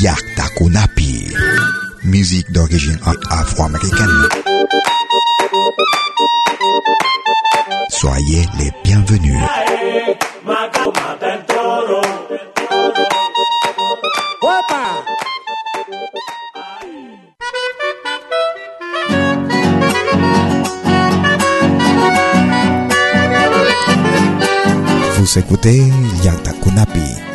Yakta Kunapi. Musique d'origine afro-américaine. Soyez les bienvenus. Vous écoutez Yakta Kunapi.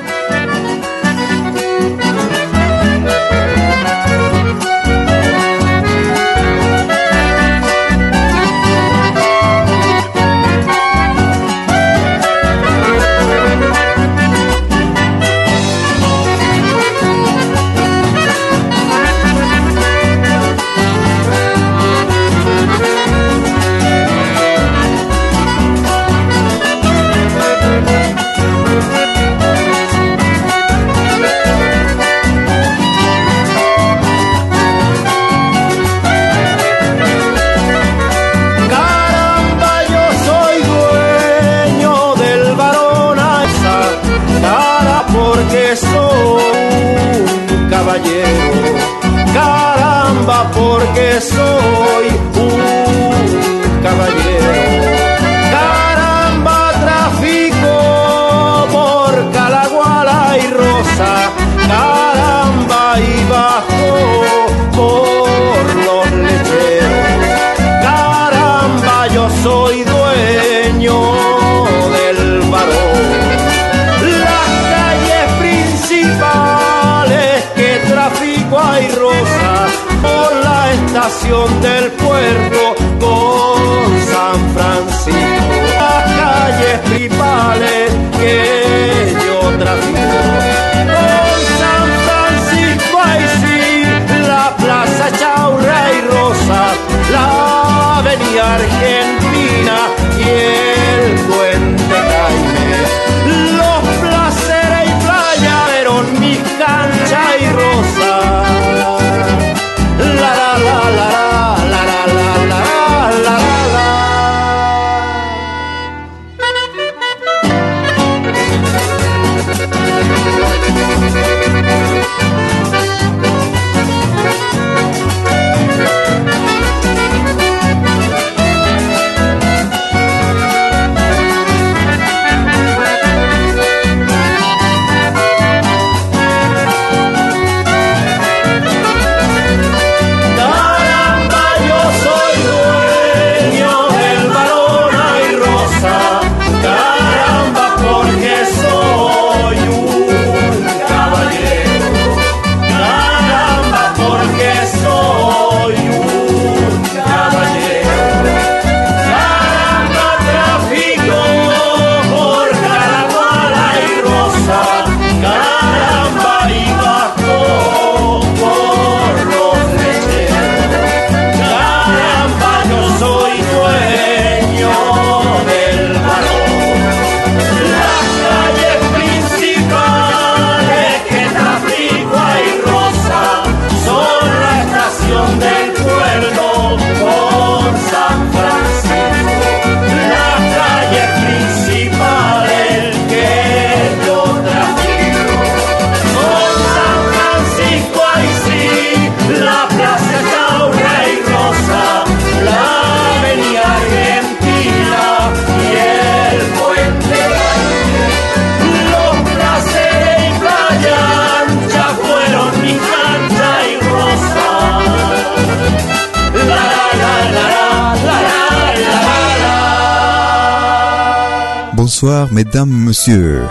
Bonsoir mesdames, messieurs.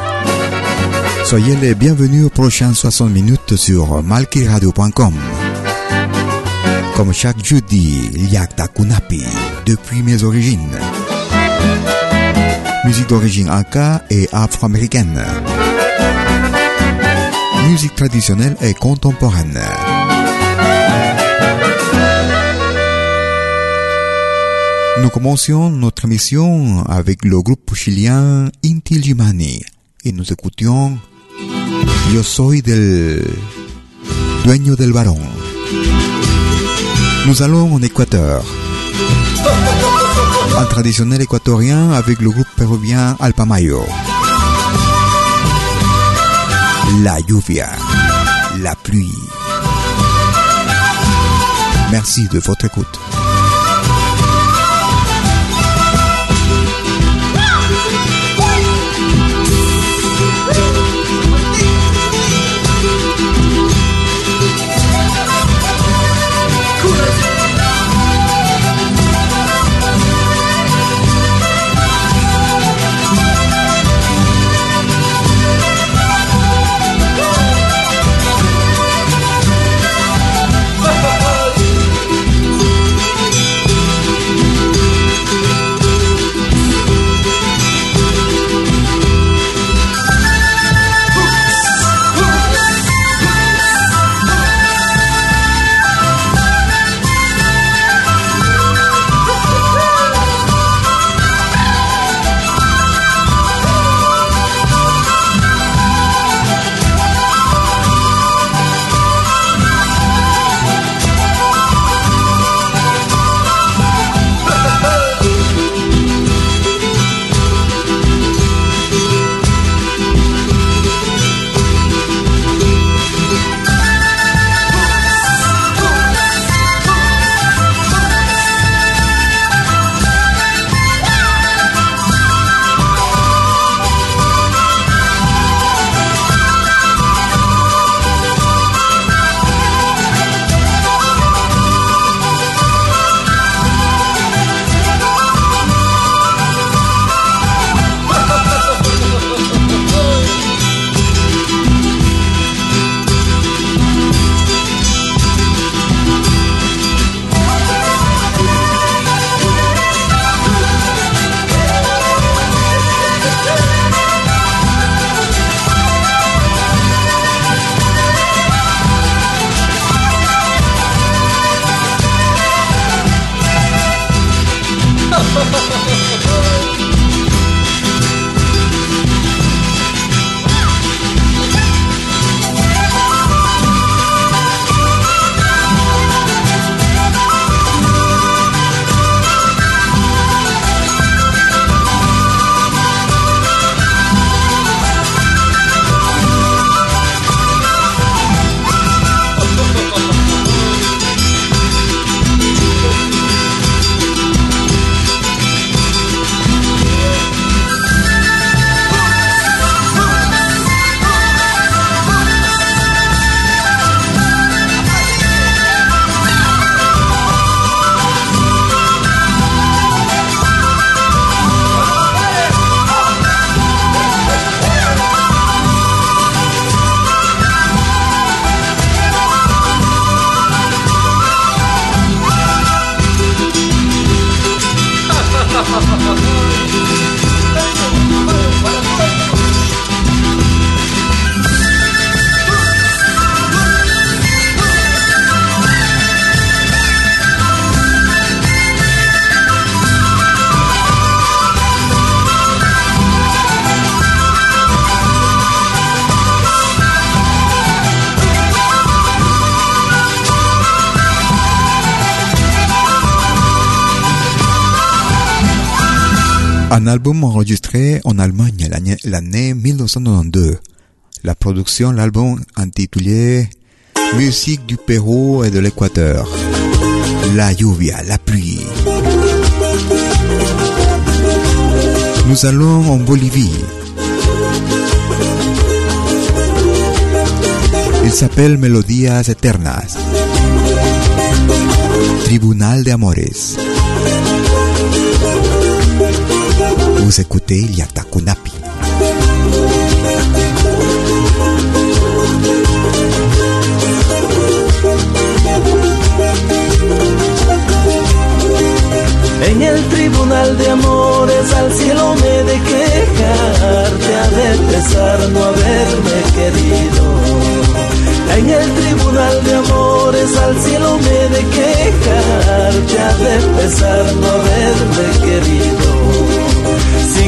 Soyez les bienvenus aux prochaines 60 minutes sur malkiradio.com. Comme chaque jeudi, Yakta Kunapi, depuis mes origines. Musique d'origine aka et afro-américaine. Musique traditionnelle et contemporaine. Nous commencions notre émission avec le groupe chilien Inti écoutions Yo soy del dueño del varón. Nous allons en Équateur. Un traditionnel équatorien avec le groupe péruvien Alpamayo. La lluvia, la pluie. Merci de votre écoute. Un album enregistré en Allemagne l'année 1992. La production, l'album intitulé Musique du Pérou et de l'Équateur. La lluvia, la pluie. Nous allons en Bolivie. Il s'appelle Melodías Eternas. Tribunal de Amores. Vous écoutez Yatakunapi. En el tribunal de amores al cielo me de quejar, te ha de pesar no haberme querido. En el tribunal de amores al cielo me de quejar, te ha de pesar no haberme querido.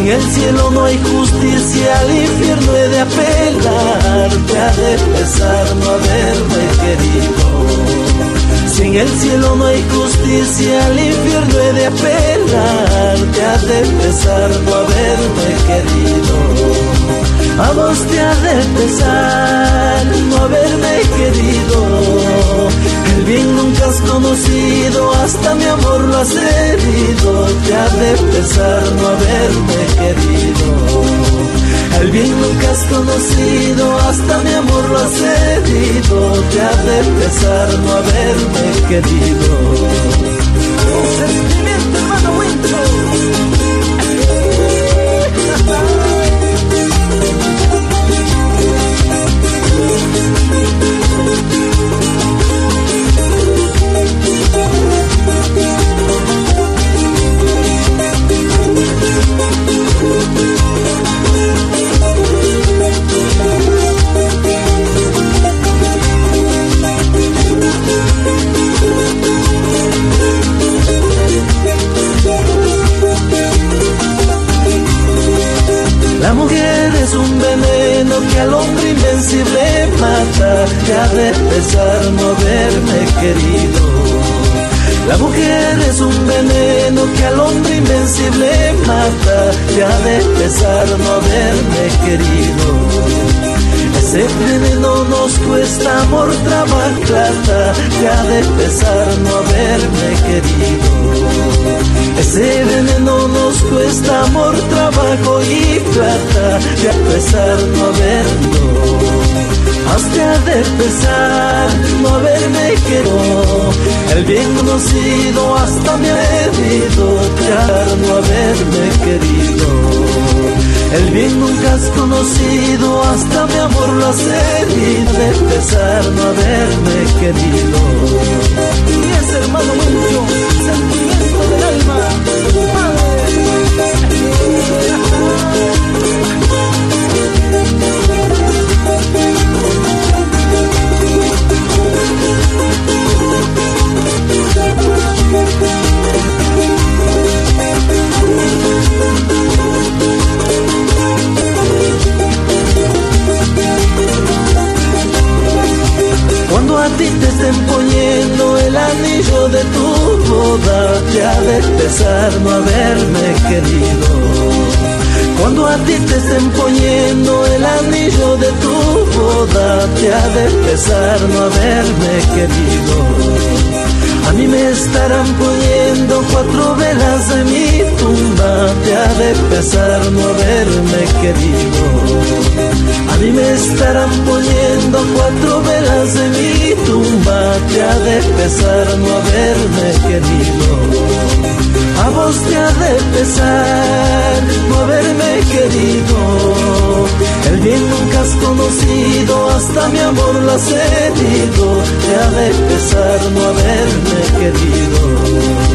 Sin el cielo no hay justicia, al infierno he de apelar, te ha de pesar no haberme querido. Sin el cielo no hay justicia, al infierno he de apelar, te ha de pesar no haberme querido. A vos te ha de pesar no haberme querido. El bien nunca has conocido, hasta mi amor lo has herido. Te ha de pesar no haberme querido. El bien nunca has conocido, hasta mi amor lo has herido. Te ha de pesar no haberme querido. Que al hombre invencible mata, ha de pesar no haberme querido. La mujer es un veneno que al hombre invencible mata, ha de pesar no haberme querido. Ese veneno nos cuesta amor, trabajo, que ha de pesar no haberme querido. Ese veneno nos cuesta amor, trabajo y plata, y a pesar no haberlo, hasta de pesar no haberme querido, el bien conocido hasta me ha herido, no haberme querido. El bien nunca has conocido, hasta mi amor lo has herido, de pesar no haberme querido. El anillo de tu boda, te ha de pesar no haberme querido. Cuando a ti te estén poniendo el anillo de tu boda, te ha de pesar no haberme querido. A mí me estarán poniendo cuatro velas en mi tumba, te ha de pesar no haberme querido. A mí me estarán poniendo cuatro velas en mi tumba, te ha de pesar no haberme querido. A vos te ha de pesar no haberme querido. El bien nunca has conocido, hasta mi amor lo has herido. Te ha de pesar no haberme querido.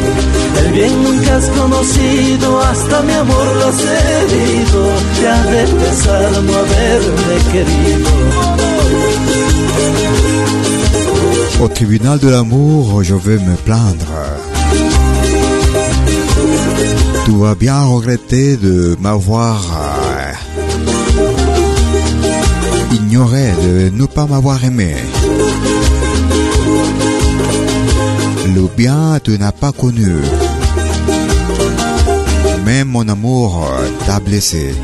Bien nunca has conocido, hasta mi amor lo has herido. Te ha de pesar no haberme querido. Au tribunal de l'amour, je vais me plaindre. Tu vas bien regretter de m'avoir euh, ignoré, de ne pas m'avoir aimé. Le bien tu n'as pas connu. Même mon amour t'a blessé.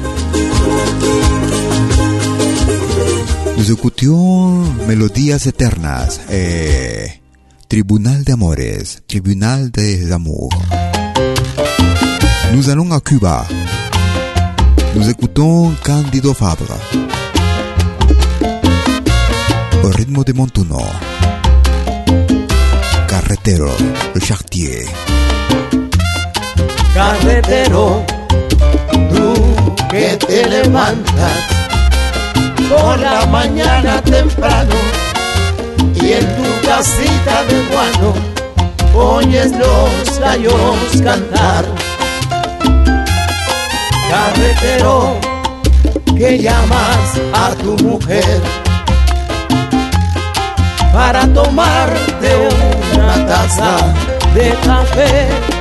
Nous écoutions Melodías Eternas et Tribunal de Amores, Tribunal des Amours. Nous allons à Cuba. Nous écoutons Candido Fabra. Au rythme de Montuno. Carretero, le chartier. Carretero, que te levantas por la mañana temprano y en tu casita de guano oyes los gallos cantar. Carretero que llamas a tu mujer para tomarte una taza de café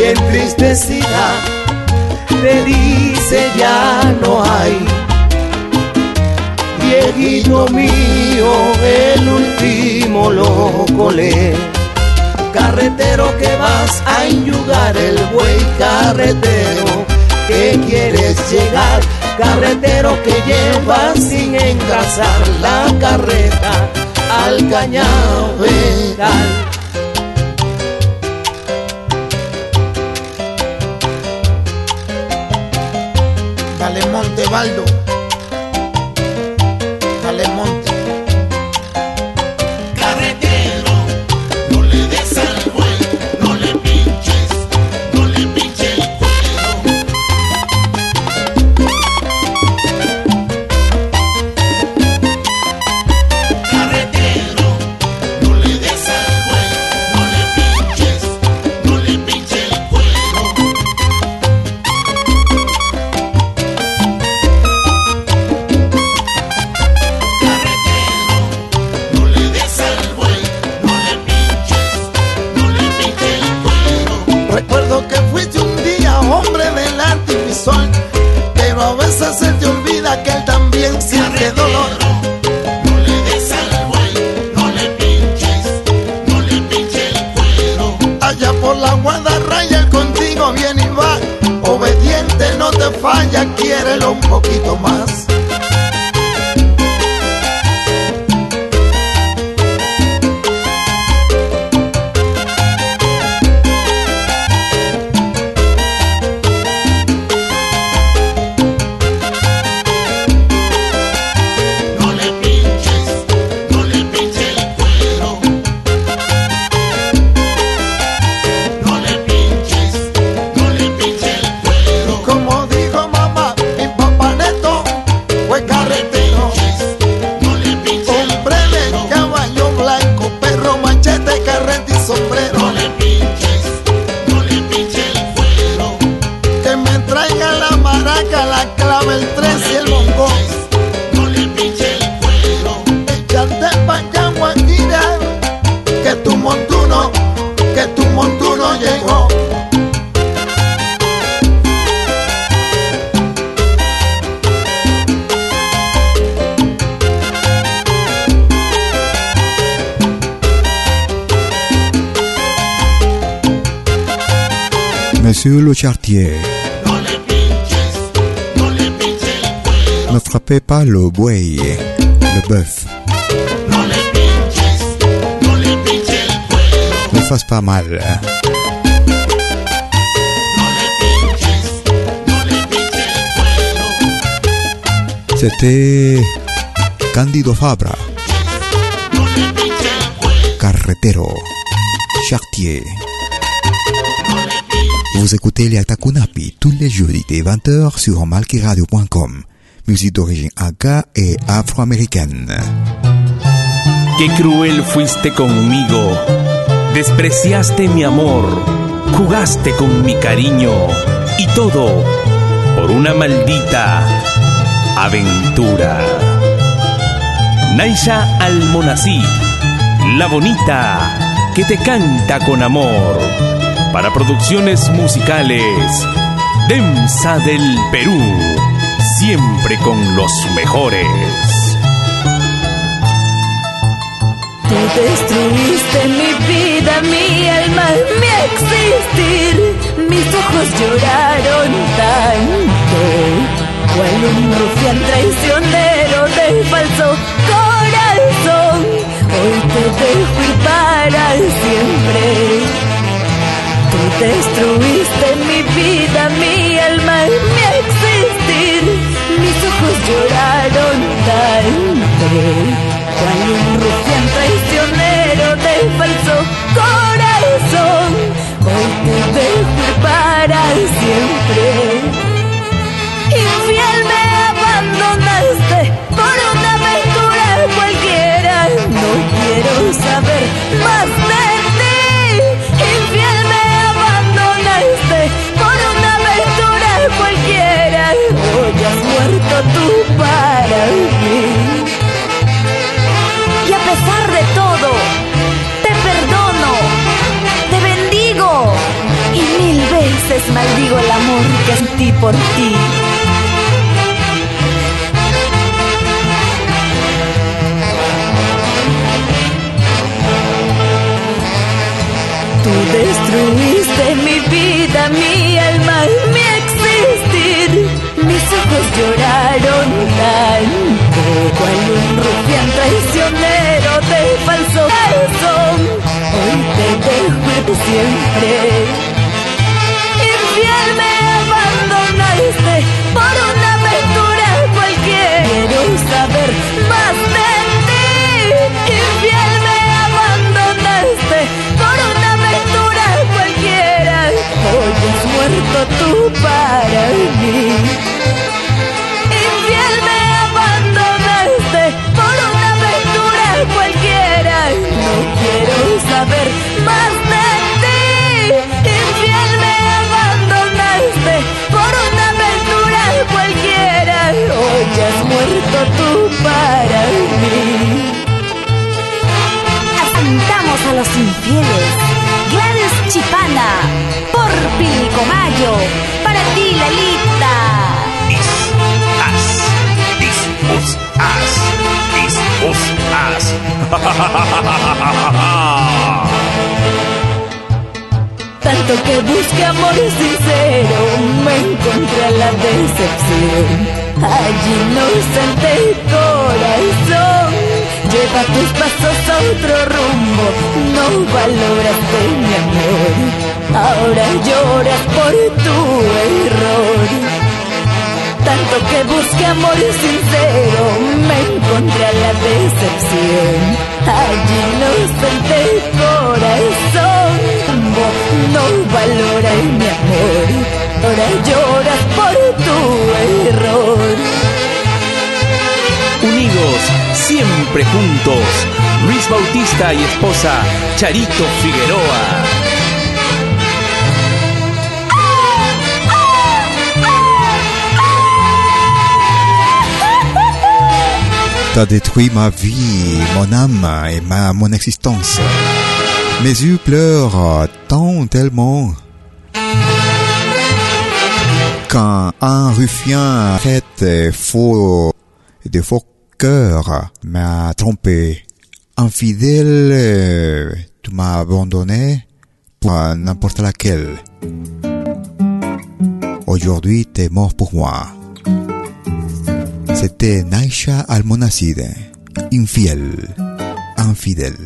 y entristecida te dice ya no hay viejito mío el último lo colé carretero que vas a enyugar el buey carretero que quieres llegar carretero que lleva sin engrasar la carreta al cañaveral. Dale monte, Baldo. Monsieur le chartier. Ne frappez pas le buey, le bœuf. Ne fasse pas mal. C'était Candido Fabra. Carretero. Chartier. Vous écoutez les Takunapi tous les jeudis dès 20h sur malkiradio.com. Musique d'origine aga et afroaméricaine. Qué cruel fuiste conmigo. Despreciaste mi amor. Jugaste con mi cariño. Y todo por una maldita aventura. Naisha Almonací, la bonita que te canta con amor para producciones musicales. Demsa del Perú, siempre con los mejores. Tú destruiste mi vida, mi alma, mi existir. Mis ojos lloraron tanto. Cual un rufián traicionero del falso corazón. Hoy te dejo ir para siempre Destruiste mi vida, mi alma y mi existir. Mis ojos lloraron tanto. Cual un rufián traicionero del falso corazón. Hoy te dejo para siempre. Infiel me abandonaste por una aventura cualquiera. No quiero saber más de tú para mí. Y a pesar de todo, te perdono, te bendigo y mil veces maldigo el amor que sentí por ti. Tú destruiste mi vida, mi alma, mi ojos lloraron tanto cual un rufián traicionero de falso corazón. Hoy te dejo siempre. Infiel me abandonaste por una aventura cualquiera. Quiero saber más de ti. Infiel me abandonaste Hoy has muerto tú para mí. Infiel me abandonaste por una aventura cualquiera. No quiero saber más de ti. Infiel me abandonaste por una aventura cualquiera. Hoy has muerto tú para mí. Asentamos a los infieles. Chipana, por Pilicomayo, para ti, Lalita. Is, as, is, us, as, as. Tanto que busqué amor sincero, me encontré la decepción. Allí inocente corazón, lleva tus pasos a otro rumbo, no valoraste mi amor. Ahora lloras por tu error. Tanto que busqué amor sincero, me encontré la decepción. Allí inocente corazón, no valora mi amor. Ahora lloras por tu error. Unidos, siempre juntos. Luis Bautista y esposa Charito Figueroa. T'as détruit ma vie, mon âme et ma, mon existence. Mes yeux pleurent tant tellement. Quand un ruffian fait faux, de faux cœurs m'a trompé, infidèle, tu m'as abandonné pour n'importe laquelle. Aujourd'hui, t'es mort pour moi. C'était Naisha Almonacide, infiel, infidèle.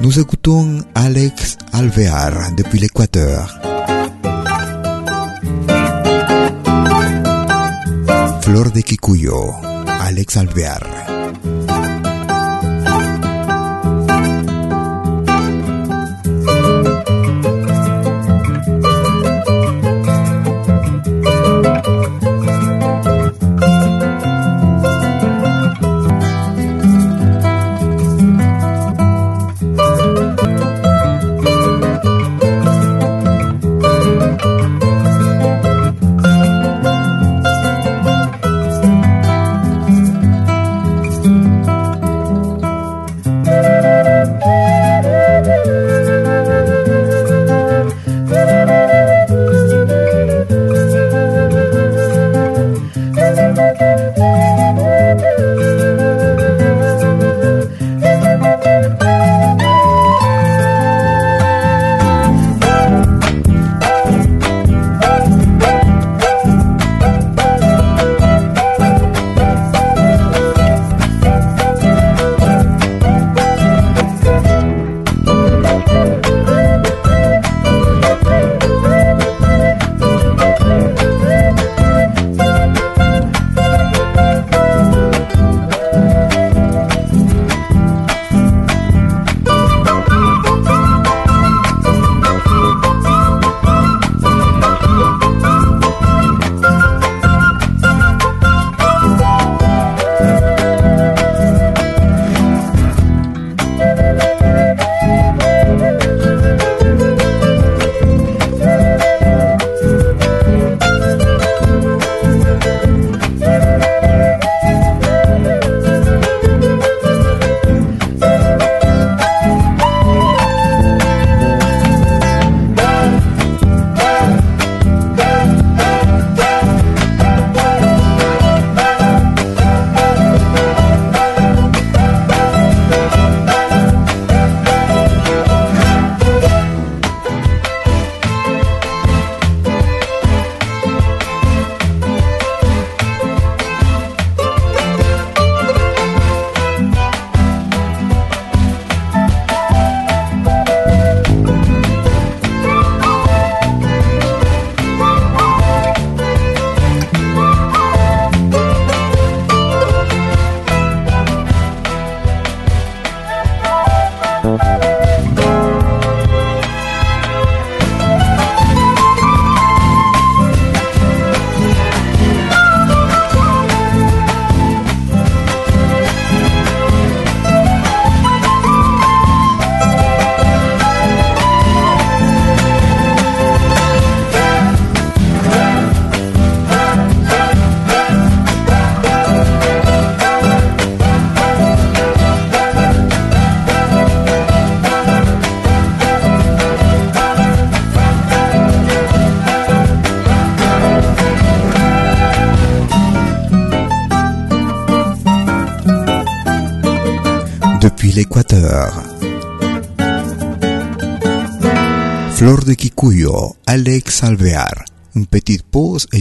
Nous écoutons Alex Alvear depuis l'Équateur. Flor de Kikuyo, Alex Alvear.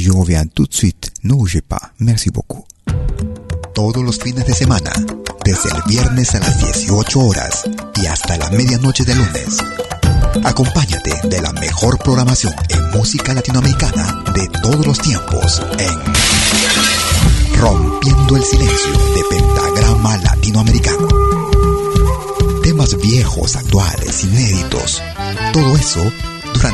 Je reviens tout de suite. Ne bougez pas. Merci beaucoup. Todos los fines de semana, desde el viernes a las 18 horas y hasta la medianoche de lunes. Acompáñate de la mejor programación en música latinoamericana de todos los tiempos en Rompiendo el Silencio de Pentagrama Latinoamericano. Temas viejos, actuales, inéditos. Todo eso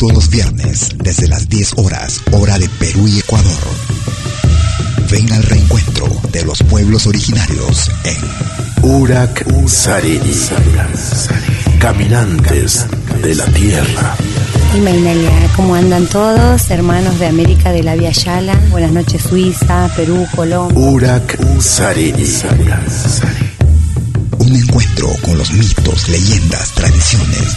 Todos los viernes, desde las 10 horas, hora de Perú y Ecuador. Ven al reencuentro de los pueblos originarios en Urak Sariri. Caminantes de la Tierra. Y Mainalia, ¿cómo andan todos? Hermanos de América de la Via Yala. Buenas noches, Suiza, Perú, Colombia. Urak Sariri. un encuentro con los mitos, leyendas, tradiciones,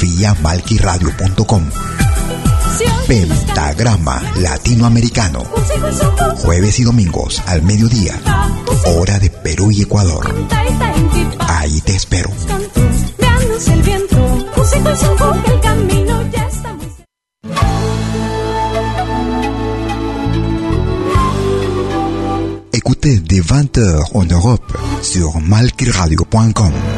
Vía malquiradio.com. Pentagrama Latinoamericano. Jueves y domingos al mediodía, hora de Perú y Ecuador. Ahí te espero. Écoutez dès 20h en Europe sur malquiradio.com.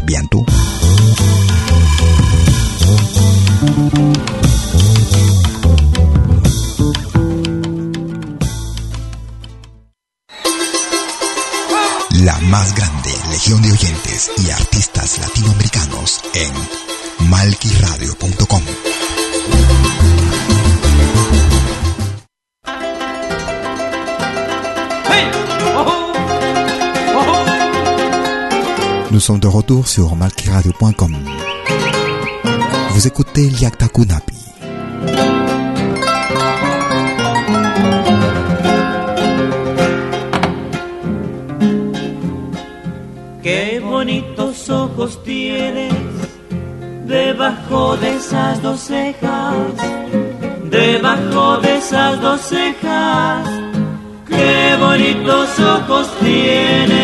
Bientôt. La más grande legión de oyentes y artistas latinoamericanos en malquiradio.com. Nous sommes de retour sur malquiradio.com. Vous écoutez Liakta Kunapi. Qué bonitos ojos tienes debajo de esas dos cejas, debajo de esas dos cejas. Qué bonitos ojos tienes.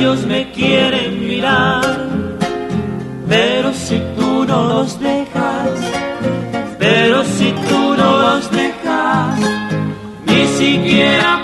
Ellos me quieren mirar, pero si tú no los dejas, pero si tú no los dejas, ni siquiera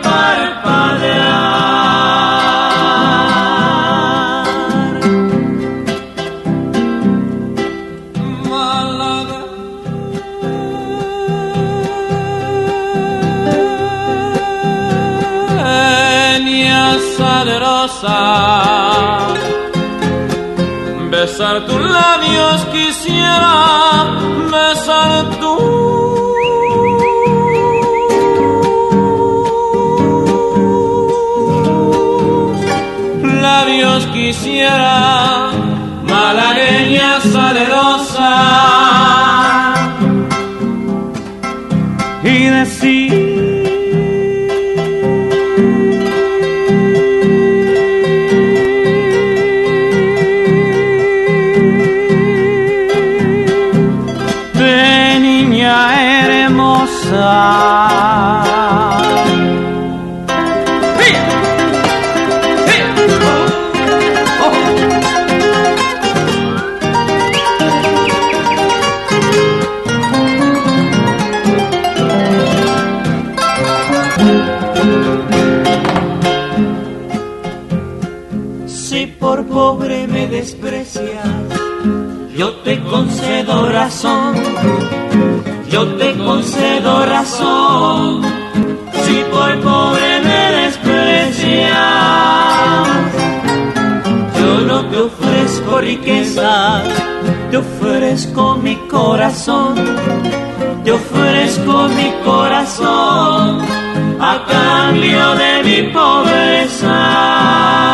concedo razón, yo te concedo razón. Si por pobre me desprecias, yo no te ofrezco riqueza, te ofrezco mi corazón, te ofrezco mi corazón a cambio de mi pobreza.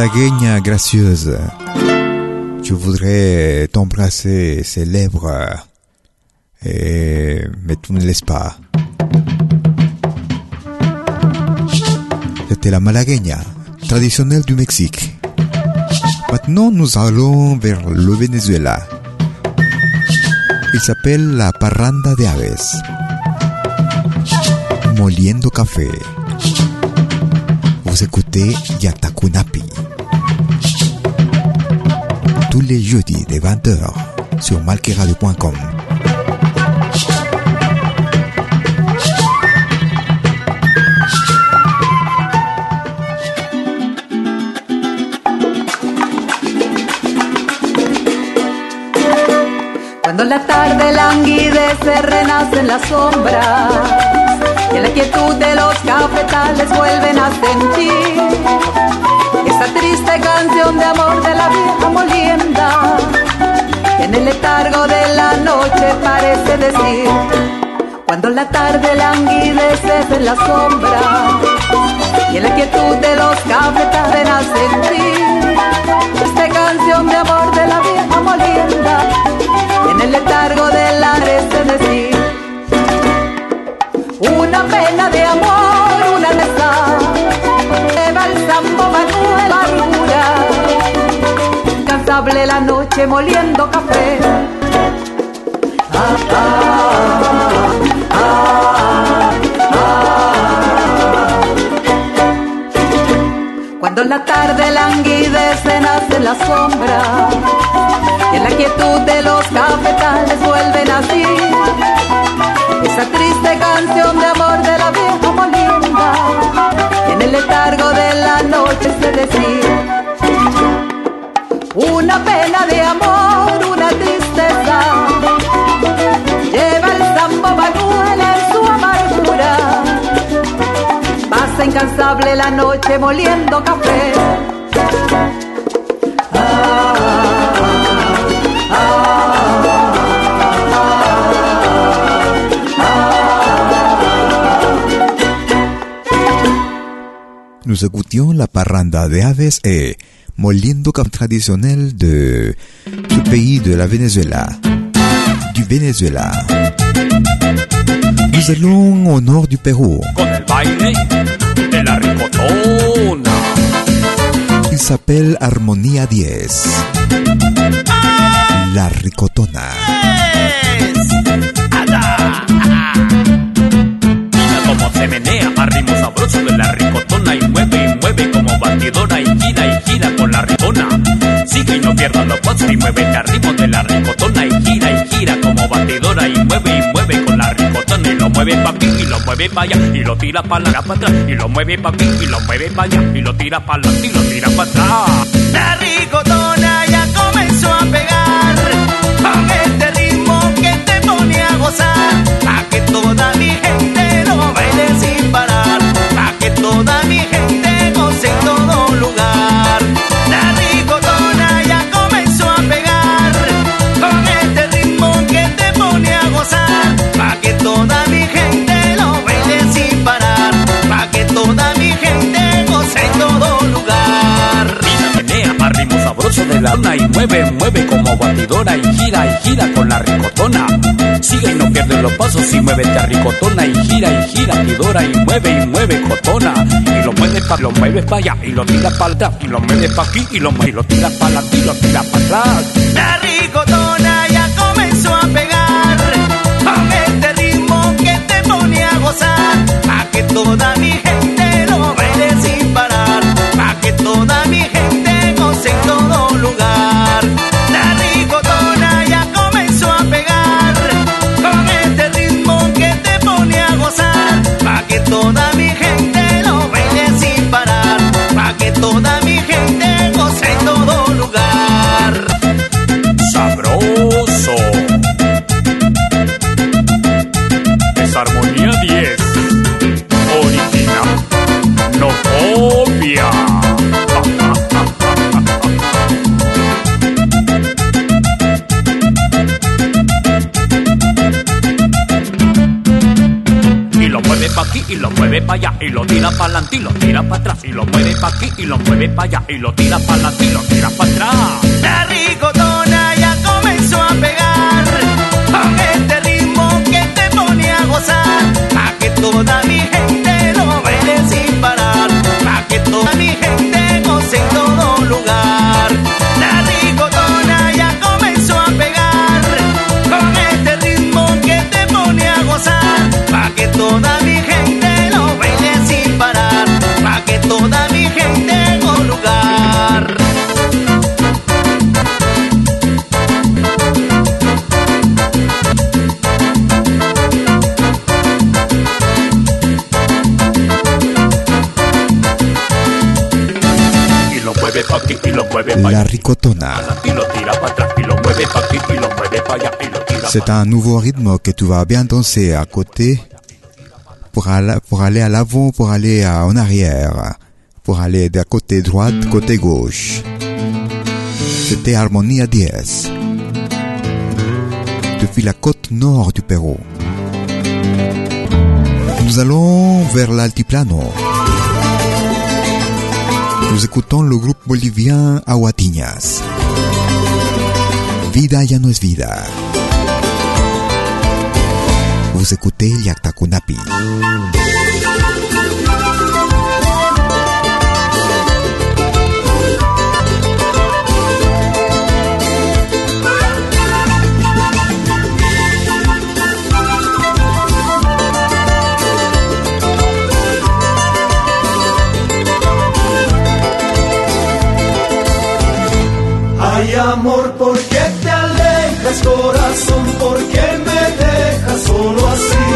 Malagueña gracieuse, je voudrais t'embrasser ses lèvres, et... mais tu ne laisses pas. C'était la malagueña, traditionnelle du Mexique. Maintenant, nous allons vers le Venezuela. Il s'appelle la parranda de aves. Moliendo café. Vous écoutez Yatakunapi. Tous les jeudis de 20h sur malqueradio.com. Cuando la tarde languidece, renace en la sombra y en la quietud de los cafetales vuelven a sentir esa triste canción de amor de la vieja molienda que en el letargo de la noche parece decir cuando la tarde languidece en la sombra y en la quietud de los cafetales a sentir esta canción de amor de la vieja molienda en el letargo de la parece decir una pena de amor, la noche moliendo café Ah, ah, ah. Cuando la tarde languidece nace la sombra y en la quietud de los cafetales vuelven así esa triste canción de amor de la vieja molienda, en el letargo de la noche se decía, pasa incansable la noche moliendo café. Nous écoutions la parranda de aves et moliendo comme traditionnel de ce pays de la Venezuela, du Venezuela. Nous allons au nord du Pérou. Con el baile Il s'appelle Armonía 10. La ricotona. Mira cómo se menea al ritmo sabroso de la ricotona y mueve y mueve como batidora y gira y gira con la ricona. Sigue y no pierdas los pasos y muévete al ritmo de la ricotona y gira y gira como batidora y mueve y mueve con y lo mueve pa' aquí y lo mueve pa' allá y lo tira pa' la pa' atrás y lo mueve pa' aquí y lo mueve pa' allá y lo tira pa' la y lo tira pa' atrás. La ricotona ya comenzó a pegar con este ritmo que te pone a gozar. Y mueve, mueve como batidora y gira y gira con la ricotona. Sigue y no pierde los pasos y muévete a ricotona y gira y gira, batidora y mueve y mueve cotona. Y lo mueves pa' lo mueves pa' allá y lo tiras pa' atrás y lo mueves pa' aquí y lo, y lo tiras pa' la y lo tiras pa' atrás. La ricotona y lo tira pa' atrás y lo mueve pa' aquí y lo mueve pa' allá y lo tira pa' adelante y lo tira pa' atrás. Lo tira C'est un nouveau rythme que tu vas bien danser à côté pour aller, pour aller à l'avant, pour aller en arrière, pour aller de côté droite, côté gauche. C'était Harmonia 10. Depuis la côte nord du Pérou. Nous allons vers l'altiplano. Nous écoutons le groupe bolivien Aguatiñas. Vida ya no es vida. Vous écoutez Yaktakunapi. Ay amor, ¿por qué te alejas corazón? ¿Por qué me dejas solo así?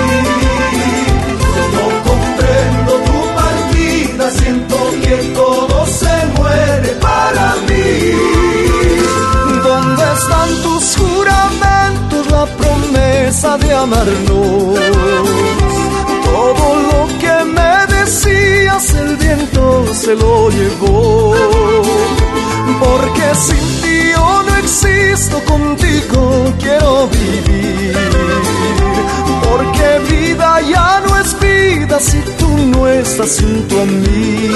No comprendo tu partida, siento que todo se muere para mí. ¿Dónde están tus juramentos, la promesa de amarnos? Todo lo que me decías, el viento se lo llevó porque sin ti existo, contigo quiero vivir. Porque vida ya no es vida si tú no estás junto a mí.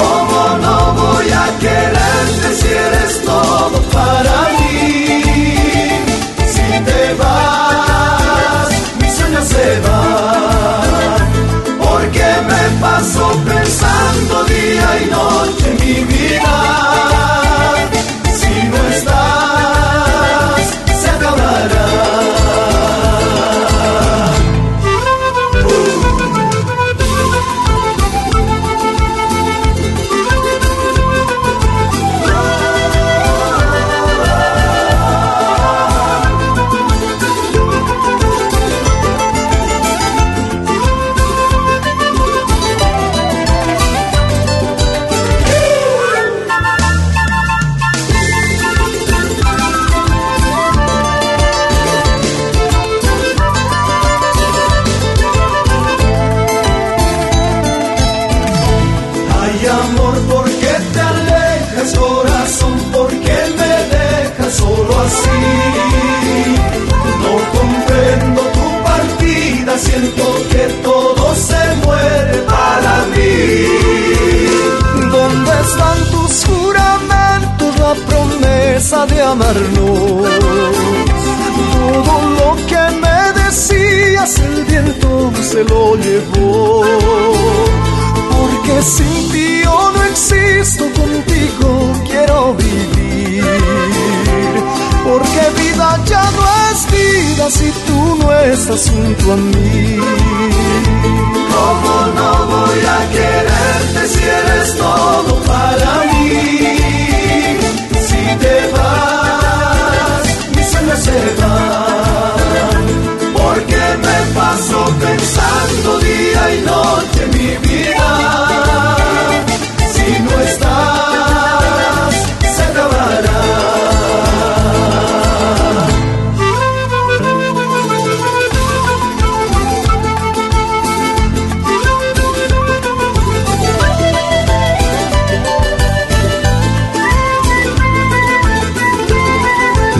¿Cómo no voy a quererte si eres todo para mí? Si te vas, mi sueño se va. Porque me paso pensando día y noche mi vida.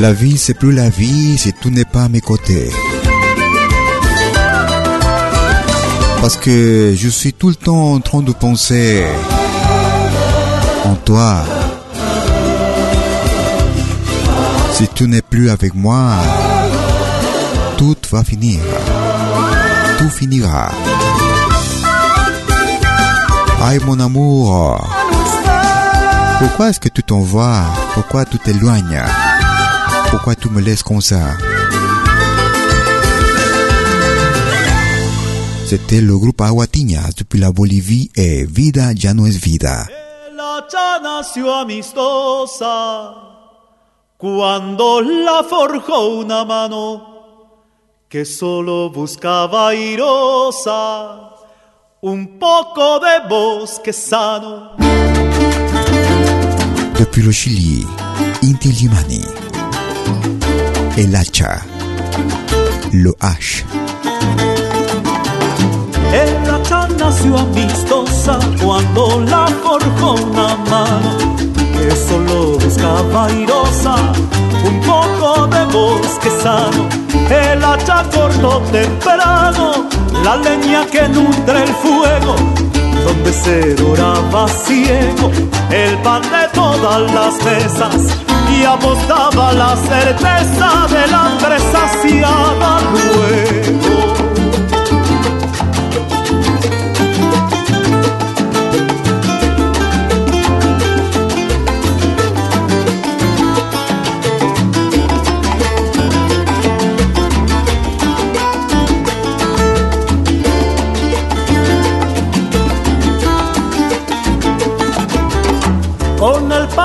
La vie, c'est plus la vie si tu n'es pas à mes côtés. Parce que je suis tout le temps en train de penser en toi. Si tu n'es plus avec moi, tout va finir. Tout finira. Aïe mon amour, pourquoi est-ce que tu t'en vas? Pourquoi tu t'éloignes? Pourquoi tu me laisses comme ça C'était le groupe Aguatiñas depuis la Bolivie et Vida ya no es vida. El hacha nació amistosa cuando la forjó una mano que solo buscaba airosa un poco de bosque sano. Depuis le Chili, Inti Limani, El Hacha, Le H. El hacha nació amistosa cuando la forjó una mano que solo buscaba airosa un poco de bosque sano. El hacha cortó temprano la leña que nutre el fuego donde se doraba ciego el pan de todas las mesas y apostaba la certeza del hambre saciada luego.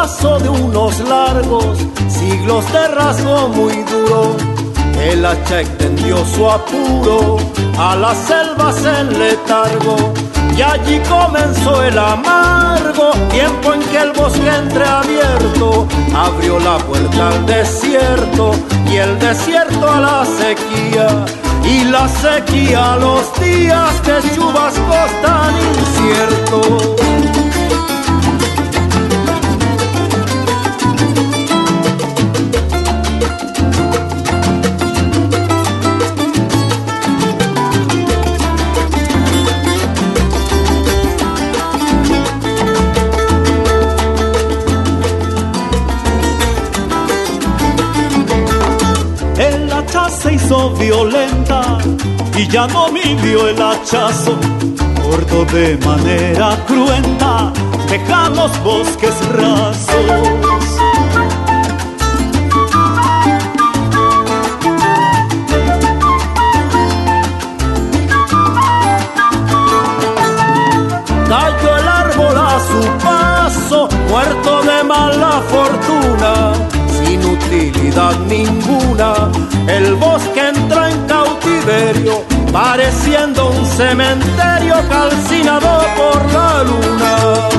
De unos largos siglos de rasgo muy duro, el hacha extendió su apuro a las selvas en letargo y allí comenzó el amargo tiempo en que el bosque entreabierto abrió la puerta al desierto y el desierto a la sequía y la sequía a los días de chubascos tan inciertos. Violenta y ya no midió el hachazo. Corto de manera cruenta, deja los bosques rasos. Cayó el árbol a su paso, muerto de mala fortuna sin utilidad ninguna. El bosque entra en cautiverio, pareciendo un cementerio calcinado por la luna.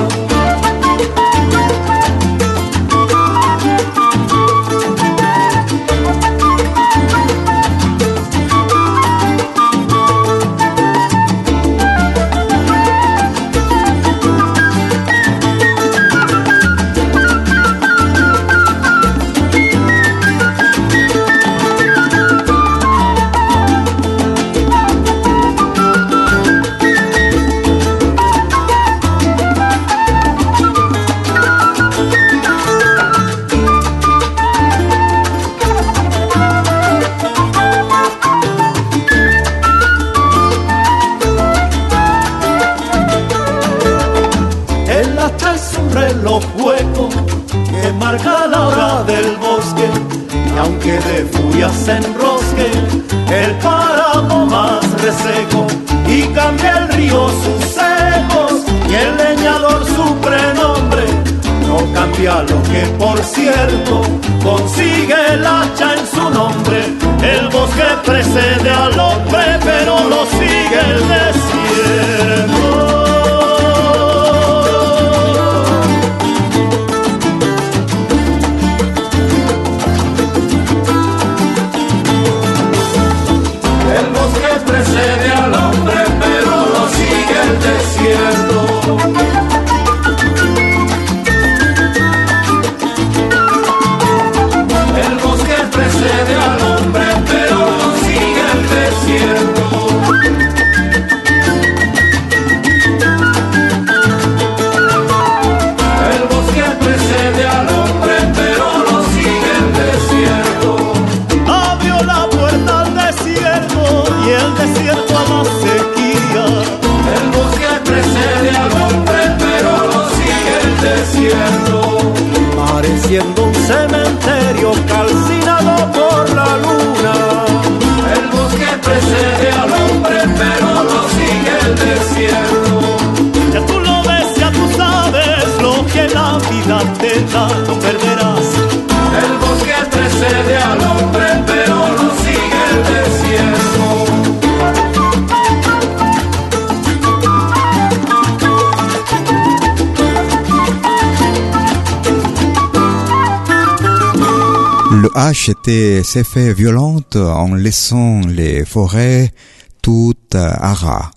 Se enrosque el páramo más reseco y cambia el río sus secos y el leñador su prenombre no cambia lo que por cierto consigue el hacha en su nombre. El bosque precede al hombre pero lo sigue el desierto siendo un cementerio calcinado por la luna. El bosque precede al hombre, pero no sigue el desierto. Ya tú lo ves, ya tú sabes lo que la vida te da. H était, s'est fait violente en laissant les forêts toutes à ras.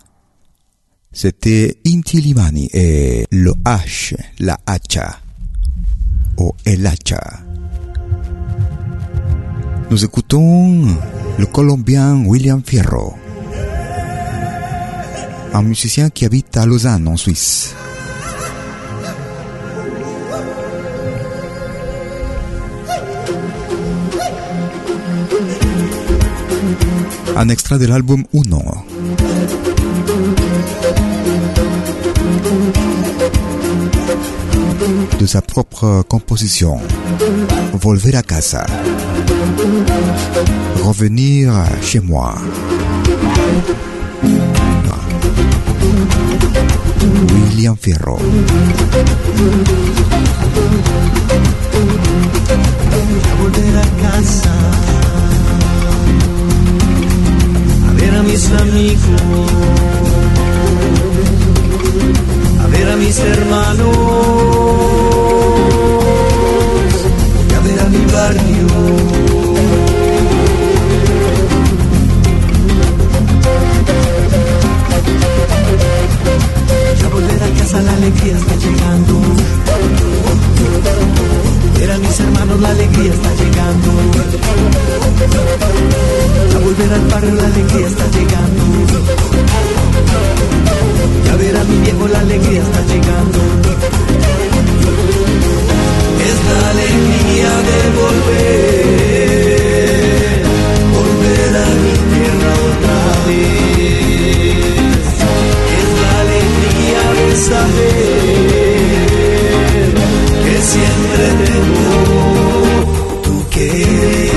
C'était Inti Limani et le H, la hacha, ou el hacha. Nous écoutons le Colombien William Fierro, un musicien qui habite à Lausanne en Suisse. Un extrait de l'album Uno. De sa propre composition, Volver a casa. Revenir chez moi. William casa mis amigos. ver a mis hermanos, voy a ver a mi barrio. Ya volver a casa la alegría está llegando. Ver a mis hermanos la alegría está llegando. Ya volver al barrio la alegría está llegando. Ya ver a mi viejo la alegría está llegando. Es la alegría de volver, volver a mi tierra otra vez. Es la alegría de saber siempre tengo. Tu volver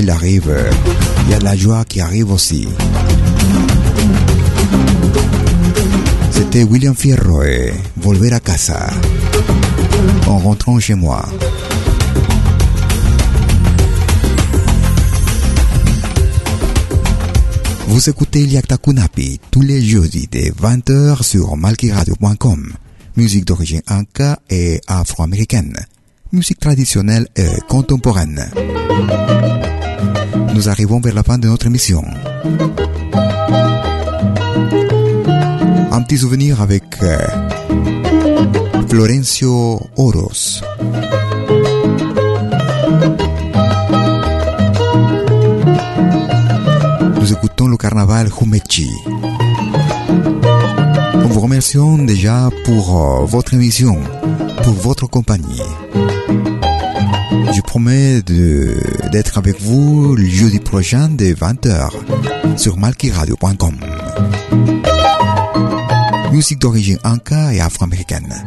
Il arrive, euh, il y a de la joie qui arrive aussi. C'était William Fierro et Volver a casa. En rentrant chez moi. Vous écoutez Liakta Kunapi tous les jeudis dès 20h sur malkiradio.com. Musique d'origine inca et afro-américaine. Musique traditionnelle et contemporaine. Nous arrivons vers la fin de notre émission. Un petit souvenir avec euh, Florencio Oros. Nous écoutons le carnaval Humechi. Nous vous remercions déjà pour euh, votre émission, pour votre compagnie. Je promets d'être avec vous le jeudi prochain dès 20h sur malkiradio.com. Musique d'origine inca et afro-américaine.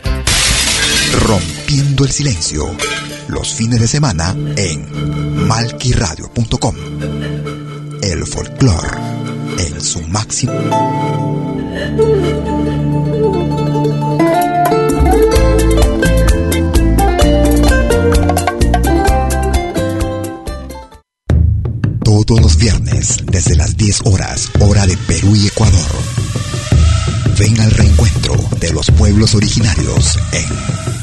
Rompiendo el Silencio. Los fines de semana en malquiradio.com. El folclore en su máximo. Todos los viernes, desde las 10 horas, hora de Perú y Ecuador. Ven al reencuentro de los pueblos originarios en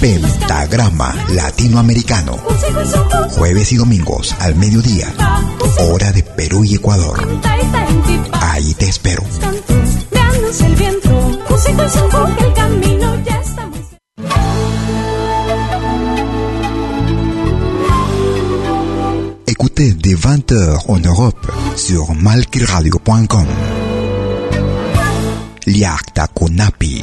Pentagrama Latinoamericano. Jueves y domingos al mediodía. Hora de Perú y Ecuador. Ahí te espero. Écoutez dès 20h en Europe sur malquiradio.com. Liakta Kunapi.